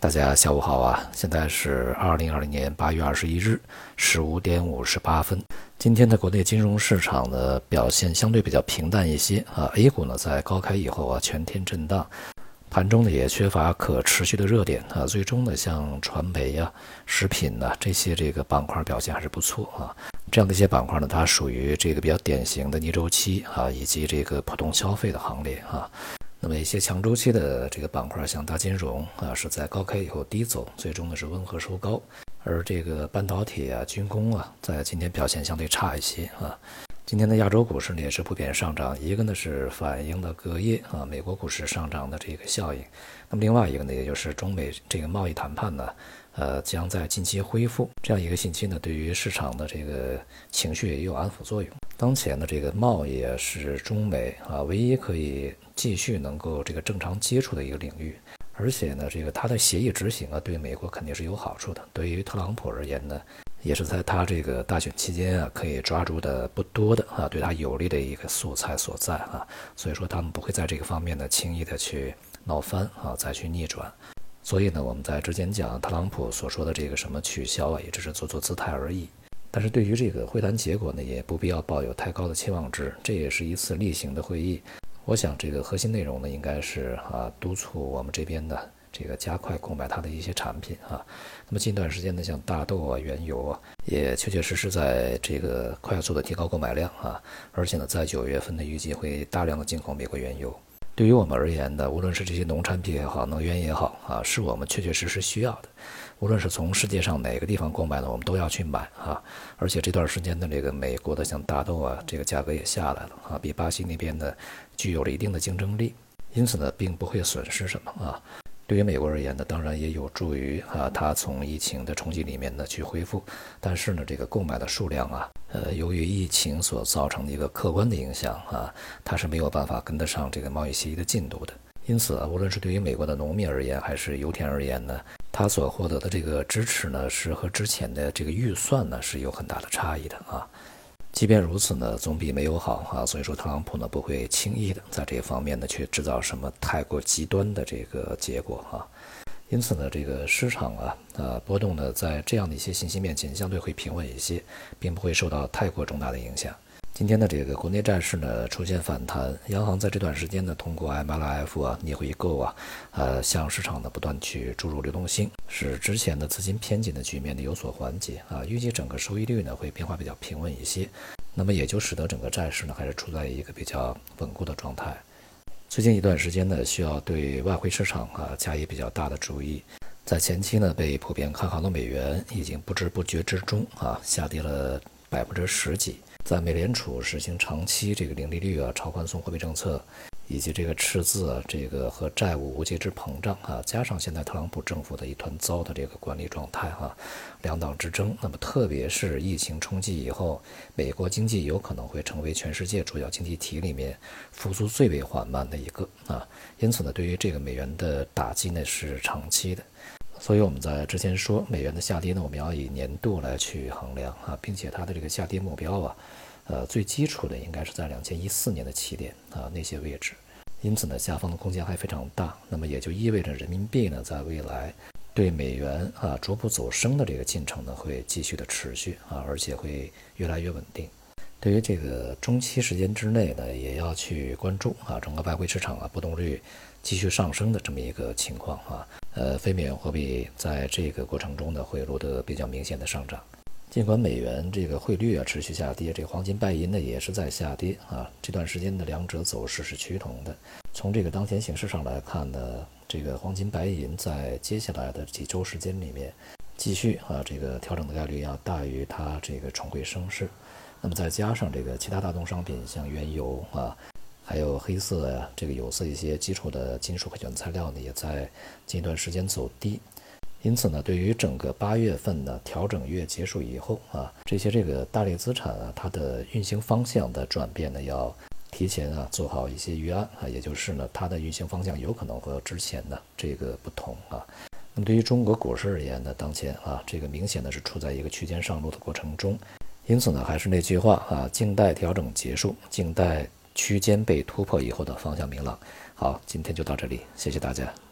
大家下午好啊！现在是二零二零年八月二十一日十五点五十八分。今天的国内金融市场的表现相对比较平淡一些啊。A 股呢在高开以后啊全天震荡，盘中呢也缺乏可持续的热点啊。最终呢像传媒呀、食品呐这些这个板块表现还是不错啊。这样的一些板块呢，它属于这个比较典型的逆周期啊以及这个普通消费的行列啊。那么一些强周期的这个板块，像大金融啊，是在高开以后低走，最终呢是温和收高。而这个半导体啊、军工啊，在今天表现相对差一些啊。今天的亚洲股市呢也是普遍上涨，一个呢是反映了隔夜啊美国股市上涨的这个效应。那么另外一个呢，也就是中美这个贸易谈判呢，呃将在近期恢复，这样一个信息呢，对于市场的这个情绪也有安抚作用。当前的这个贸易是中美啊唯一可以继续能够这个正常接触的一个领域，而且呢，这个它的协议执行啊，对美国肯定是有好处的。对于特朗普而言呢，也是在他这个大选期间啊，可以抓住的不多的啊，对他有利的一个素材所在啊。所以说，他们不会在这个方面呢轻易的去闹翻啊，再去逆转。所以呢，我们在之前讲特朗普所说的这个什么取消啊，也只是做做姿态而已。但是对于这个会谈结果呢，也不必要抱有太高的期望值。这也是一次例行的会议，我想这个核心内容呢，应该是啊，督促我们这边的这个加快购买它的一些产品啊。那么近段时间呢，像大豆啊、原油啊，也确确实实在这个快速的提高购买量啊，而且呢，在九月份呢，预计会大量的进口美国原油。对于我们而言呢，无论是这些农产品也好，能源也好啊，是我们确确实实需要的。无论是从世界上哪个地方购买的，我们都要去买啊！而且这段时间的这个美国的像大豆啊，这个价格也下来了啊，比巴西那边呢具有了一定的竞争力，因此呢，并不会损失什么啊。对于美国而言呢，当然也有助于啊，它从疫情的冲击里面呢去恢复。但是呢，这个购买的数量啊，呃，由于疫情所造成的一个客观的影响啊，它是没有办法跟得上这个贸易协议的进度的。因此啊，无论是对于美国的农民而言，还是油田而言呢，他所获得的这个支持呢，是和之前的这个预算呢是有很大的差异的啊。即便如此呢，总比没有好啊。所以说，特朗普呢不会轻易的在这方面呢去制造什么太过极端的这个结果啊。因此呢，这个市场啊呃波动呢，在这样的一些信息面前，相对会平稳一些，并不会受到太过重大的影响。今天的这个国内债市呢出现反弹，央行在这段时间呢通过 MLF 啊逆回购啊，呃向市场呢不断去注入流动性，使之前的资金偏紧的局面呢有所缓解啊，预计整个收益率呢会变化比较平稳一些，那么也就使得整个债市呢还是处在一个比较稳固的状态。最近一段时间呢需要对外汇市场啊加以比较大的注意，在前期呢被普遍看好的美元已经不知不觉之中啊下跌了百分之十几。在美联储实行长期这个零利率啊、超宽松货币政策，以及这个赤字、这个和债务无节制膨胀啊，加上现在特朗普政府的一团糟的这个管理状态哈，两党之争，那么特别是疫情冲击以后，美国经济有可能会成为全世界主要经济体里面复苏最为缓慢的一个啊，因此呢，对于这个美元的打击呢是长期的。所以我们在之前说美元的下跌呢，我们要以年度来去衡量啊，并且它的这个下跌目标啊，呃，最基础的应该是在两千一四年的起点啊那些位置，因此呢，下方的空间还非常大。那么也就意味着人民币呢，在未来对美元啊逐步走升的这个进程呢，会继续的持续啊，而且会越来越稳定。对于这个中期时间之内呢，也要去关注啊，整个外汇市场啊波动率继续上升的这么一个情况啊。呃，非美元货币在这个过程中呢，会录得比较明显的上涨。尽管美元这个汇率啊持续下跌，这个黄金、白银呢也是在下跌啊。这段时间的两者走势是趋同的。从这个当前形势上来看呢，这个黄金、白银在接下来的几周时间里面，继续啊这个调整的概率要大于它这个重回升势。那么再加上这个其他大宗商品，像原油啊。还有黑色呀，这个有色一些基础的金属和原材料呢，也在近一段时间走低。因此呢，对于整个八月份的调整月结束以后啊，这些这个大类资产啊，它的运行方向的转变呢，要提前啊做好一些预案啊，也就是呢，它的运行方向有可能和之前的这个不同啊。那么对于中国股市而言呢，当前啊，这个明显的是处在一个区间上落的过程中。因此呢，还是那句话啊，静待调整结束，静待。区间被突破以后的方向明朗。好，今天就到这里，谢谢大家。